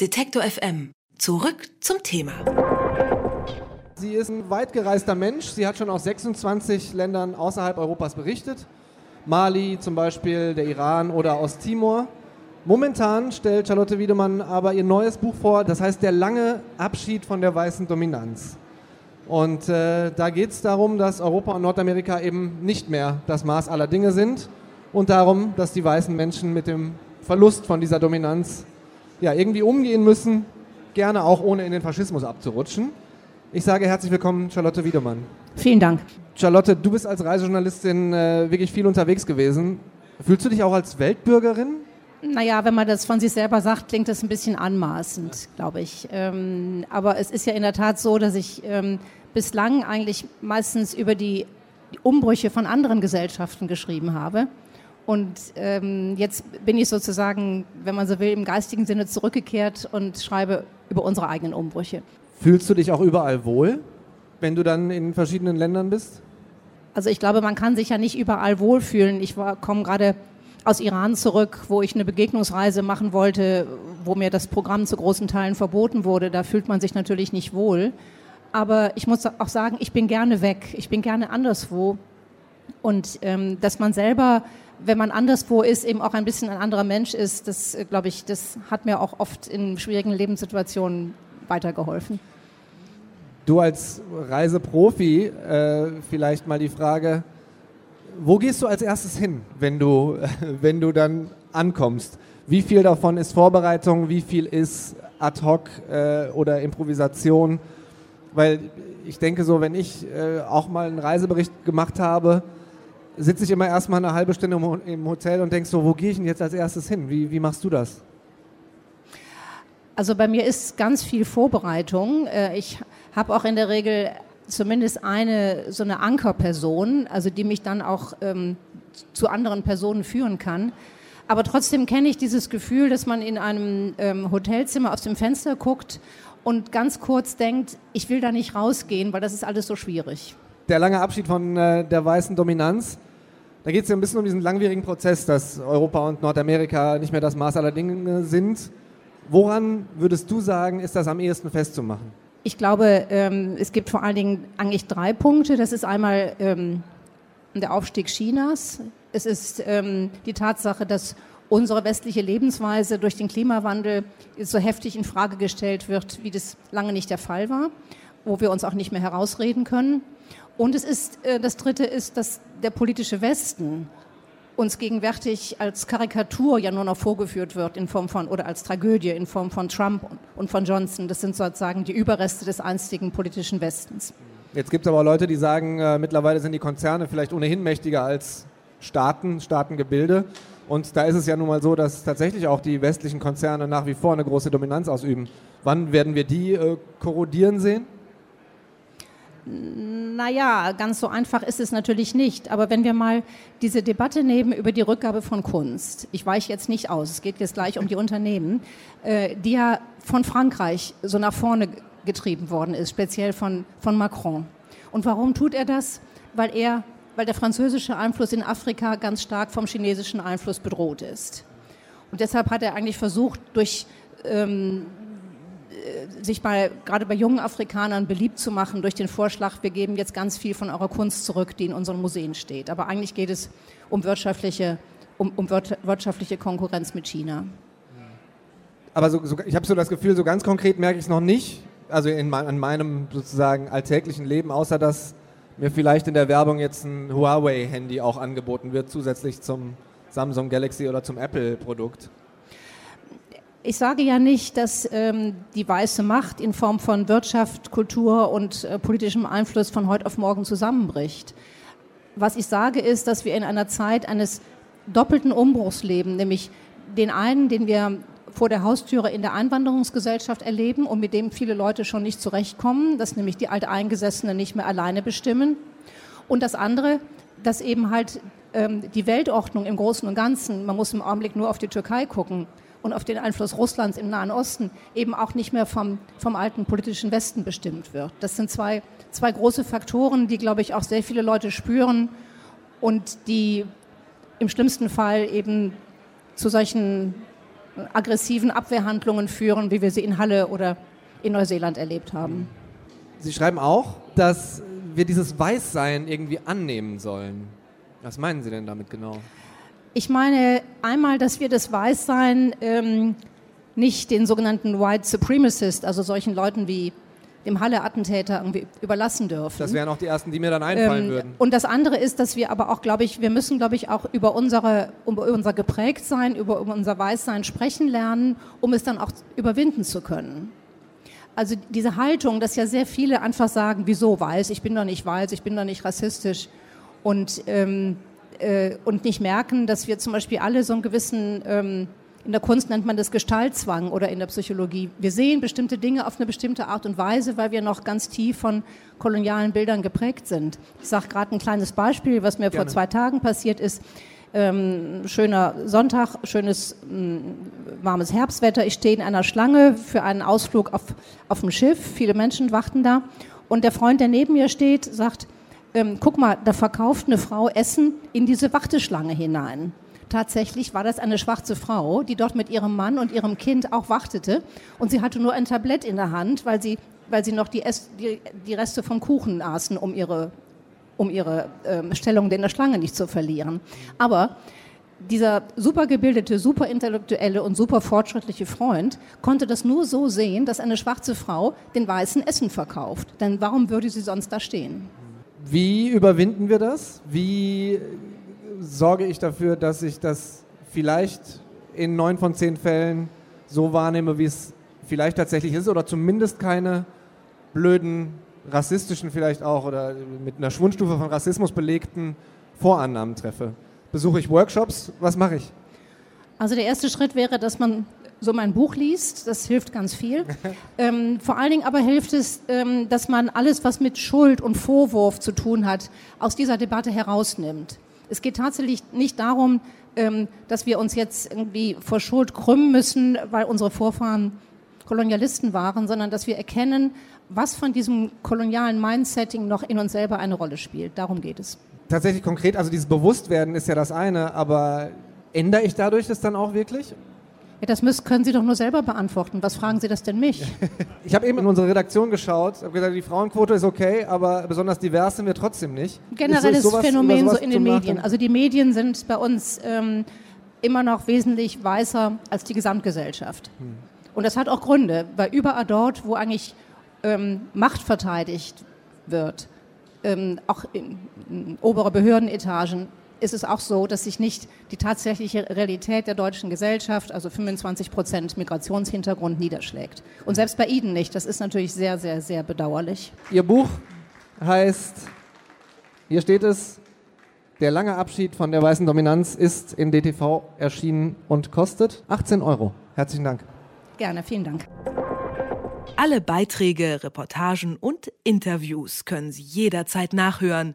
Detektor FM. Zurück zum Thema. Sie ist ein weitgereister Mensch. Sie hat schon aus 26 Ländern außerhalb Europas berichtet. Mali zum Beispiel, der Iran oder Osttimor. Momentan stellt Charlotte Wiedemann aber ihr neues Buch vor, das heißt Der lange Abschied von der weißen Dominanz. Und äh, da geht es darum, dass Europa und Nordamerika eben nicht mehr das Maß aller Dinge sind und darum, dass die weißen Menschen mit dem Verlust von dieser Dominanz ja, irgendwie umgehen müssen, gerne auch ohne in den Faschismus abzurutschen. Ich sage herzlich willkommen, Charlotte Wiedemann. Vielen Dank. Charlotte, du bist als Reisejournalistin äh, wirklich viel unterwegs gewesen. Fühlst du dich auch als Weltbürgerin? Naja, wenn man das von sich selber sagt, klingt das ein bisschen anmaßend, glaube ich. Ähm, aber es ist ja in der Tat so, dass ich ähm, bislang eigentlich meistens über die Umbrüche von anderen Gesellschaften geschrieben habe. Und ähm, jetzt bin ich sozusagen, wenn man so will, im geistigen Sinne zurückgekehrt und schreibe über unsere eigenen Umbrüche. Fühlst du dich auch überall wohl, wenn du dann in verschiedenen Ländern bist? Also ich glaube, man kann sich ja nicht überall wohlfühlen. Ich komme gerade aus Iran zurück, wo ich eine Begegnungsreise machen wollte, wo mir das Programm zu großen Teilen verboten wurde. Da fühlt man sich natürlich nicht wohl. Aber ich muss auch sagen, ich bin gerne weg. Ich bin gerne anderswo. Und ähm, dass man selber wenn man anderswo ist, eben auch ein bisschen ein anderer Mensch ist, das äh, glaube ich, das hat mir auch oft in schwierigen Lebenssituationen weitergeholfen. Du als Reiseprofi, äh, vielleicht mal die Frage, wo gehst du als erstes hin, wenn du, wenn du dann ankommst? Wie viel davon ist Vorbereitung, wie viel ist ad hoc äh, oder Improvisation? Weil ich denke so, wenn ich äh, auch mal einen Reisebericht gemacht habe, sitze ich immer erstmal eine halbe Stunde im Hotel und denke so, wo gehe ich denn jetzt als erstes hin? Wie, wie machst du das? Also bei mir ist ganz viel Vorbereitung. Äh, ich habe auch in der Regel zumindest eine so eine Ankerperson, also die mich dann auch ähm, zu anderen Personen führen kann. Aber trotzdem kenne ich dieses Gefühl, dass man in einem ähm, Hotelzimmer aus dem Fenster guckt und ganz kurz denkt, ich will da nicht rausgehen, weil das ist alles so schwierig der lange Abschied von äh, der weißen Dominanz. Da geht es ja ein bisschen um diesen langwierigen Prozess, dass Europa und Nordamerika nicht mehr das Maß aller Dinge sind. Woran würdest du sagen, ist das am ehesten festzumachen? Ich glaube, ähm, es gibt vor allen Dingen eigentlich drei Punkte. Das ist einmal ähm, der Aufstieg Chinas. Es ist ähm, die Tatsache, dass unsere westliche Lebensweise durch den Klimawandel so heftig in Frage gestellt wird, wie das lange nicht der Fall war, wo wir uns auch nicht mehr herausreden können. Und es ist, äh, das Dritte ist, dass der politische Westen uns gegenwärtig als Karikatur ja nur noch vorgeführt wird in Form von oder als Tragödie in Form von Trump und von Johnson. Das sind sozusagen die Überreste des einstigen politischen Westens. Jetzt gibt es aber Leute, die sagen, äh, mittlerweile sind die Konzerne vielleicht ohnehin mächtiger als Staaten, Staatengebilde. Und da ist es ja nun mal so, dass tatsächlich auch die westlichen Konzerne nach wie vor eine große Dominanz ausüben. Wann werden wir die äh, korrodieren sehen? Naja, ganz so einfach ist es natürlich nicht. Aber wenn wir mal diese Debatte nehmen über die Rückgabe von Kunst, ich weiche jetzt nicht aus, es geht jetzt gleich um die Unternehmen, äh, die ja von Frankreich so nach vorne getrieben worden ist, speziell von, von Macron. Und warum tut er das? Weil er, weil der französische Einfluss in Afrika ganz stark vom chinesischen Einfluss bedroht ist. Und deshalb hat er eigentlich versucht, durch ähm, sich bei, gerade bei jungen Afrikanern beliebt zu machen durch den Vorschlag, wir geben jetzt ganz viel von eurer Kunst zurück, die in unseren Museen steht. Aber eigentlich geht es um wirtschaftliche, um, um wirtschaftliche Konkurrenz mit China. Aber so, so, ich habe so das Gefühl, so ganz konkret merke ich es noch nicht, also in, an meinem sozusagen alltäglichen Leben, außer dass mir vielleicht in der Werbung jetzt ein Huawei-Handy auch angeboten wird, zusätzlich zum Samsung Galaxy oder zum Apple-Produkt. Ich sage ja nicht, dass ähm, die weiße Macht in Form von Wirtschaft, Kultur und äh, politischem Einfluss von heute auf morgen zusammenbricht. Was ich sage ist, dass wir in einer Zeit eines doppelten Umbruchs leben, nämlich den einen, den wir vor der Haustüre in der Einwanderungsgesellschaft erleben und mit dem viele Leute schon nicht zurechtkommen, dass nämlich die Alteingesessenen nicht mehr alleine bestimmen. Und das andere, dass eben halt ähm, die Weltordnung im Großen und Ganzen, man muss im Augenblick nur auf die Türkei gucken, und auf den Einfluss Russlands im Nahen Osten eben auch nicht mehr vom, vom alten politischen Westen bestimmt wird. Das sind zwei, zwei große Faktoren, die, glaube ich, auch sehr viele Leute spüren und die im schlimmsten Fall eben zu solchen aggressiven Abwehrhandlungen führen, wie wir sie in Halle oder in Neuseeland erlebt haben. Sie schreiben auch, dass wir dieses Weißsein irgendwie annehmen sollen. Was meinen Sie denn damit genau? Ich meine einmal, dass wir das Weißsein ähm, nicht den sogenannten White Supremacist, also solchen Leuten wie dem Halle-Attentäter irgendwie überlassen dürfen. Das wären auch die ersten, die mir dann einfallen ähm, würden. Und das andere ist, dass wir aber auch, glaube ich, wir müssen, glaube ich, auch über, unsere, über unser Geprägtsein, über, über unser Weißsein sprechen lernen, um es dann auch überwinden zu können. Also diese Haltung, dass ja sehr viele einfach sagen, wieso weiß, ich bin doch nicht weiß, ich bin doch nicht rassistisch und, ähm, äh, und nicht merken, dass wir zum Beispiel alle so einen gewissen ähm, in der Kunst nennt man das Gestaltzwang oder in der Psychologie. Wir sehen bestimmte Dinge auf eine bestimmte Art und Weise, weil wir noch ganz tief von kolonialen Bildern geprägt sind. Ich sage gerade ein kleines Beispiel, was mir Gerne. vor zwei Tagen passiert ist. Ähm, schöner Sonntag, schönes mh, mm, warmes Herbstwetter. Ich stehe in einer Schlange für einen Ausflug auf, auf dem Schiff. Viele Menschen warten da. Und der Freund, der neben mir steht, sagt, ähm, guck mal, da verkauft eine Frau Essen in diese Warteschlange hinein. Tatsächlich war das eine schwarze Frau, die dort mit ihrem Mann und ihrem Kind auch wartete. Und sie hatte nur ein Tablett in der Hand, weil sie, weil sie noch die, Ess, die, die Reste vom Kuchen aßen, um ihre, um ihre ähm, Stellung in der Schlange nicht zu verlieren. Aber dieser super gebildete, super intellektuelle und super fortschrittliche Freund konnte das nur so sehen, dass eine schwarze Frau den weißen Essen verkauft. Denn warum würde sie sonst da stehen? Wie überwinden wir das? Wie sorge ich dafür, dass ich das vielleicht in neun von zehn Fällen so wahrnehme, wie es vielleicht tatsächlich ist oder zumindest keine blöden, rassistischen vielleicht auch oder mit einer Schwundstufe von Rassismus belegten Vorannahmen treffe. Besuche ich Workshops, was mache ich? Also der erste Schritt wäre, dass man so mein Buch liest, das hilft ganz viel. ähm, vor allen Dingen aber hilft es, ähm, dass man alles, was mit Schuld und Vorwurf zu tun hat, aus dieser Debatte herausnimmt. Es geht tatsächlich nicht darum, ähm, dass wir uns jetzt irgendwie vor Schuld krümmen müssen, weil unsere Vorfahren Kolonialisten waren, sondern dass wir erkennen, was von diesem kolonialen Mindsetting noch in uns selber eine Rolle spielt. Darum geht es. Tatsächlich konkret, also dieses Bewusstwerden ist ja das eine, aber ändere ich dadurch das dann auch wirklich? Ja, das müssen, können Sie doch nur selber beantworten. Was fragen Sie das denn mich? ich habe eben in unsere Redaktion geschaut, habe gesagt, die Frauenquote ist okay, aber besonders divers sind wir trotzdem nicht. Generelles sowas, Phänomen so in den Medien. Also die Medien sind bei uns ähm, immer noch wesentlich weißer als die Gesamtgesellschaft. Hm. Und das hat auch Gründe, weil überall dort, wo eigentlich ähm, Macht verteidigt wird, ähm, auch in, in obere Behördenetagen, ist es auch so, dass sich nicht die tatsächliche Realität der deutschen Gesellschaft, also 25 Prozent Migrationshintergrund, niederschlägt. Und selbst bei Ihnen nicht. Das ist natürlich sehr, sehr, sehr bedauerlich. Ihr Buch heißt, hier steht es, der lange Abschied von der weißen Dominanz ist in DTV erschienen und kostet 18 Euro. Herzlichen Dank. Gerne, vielen Dank. Alle Beiträge, Reportagen und Interviews können Sie jederzeit nachhören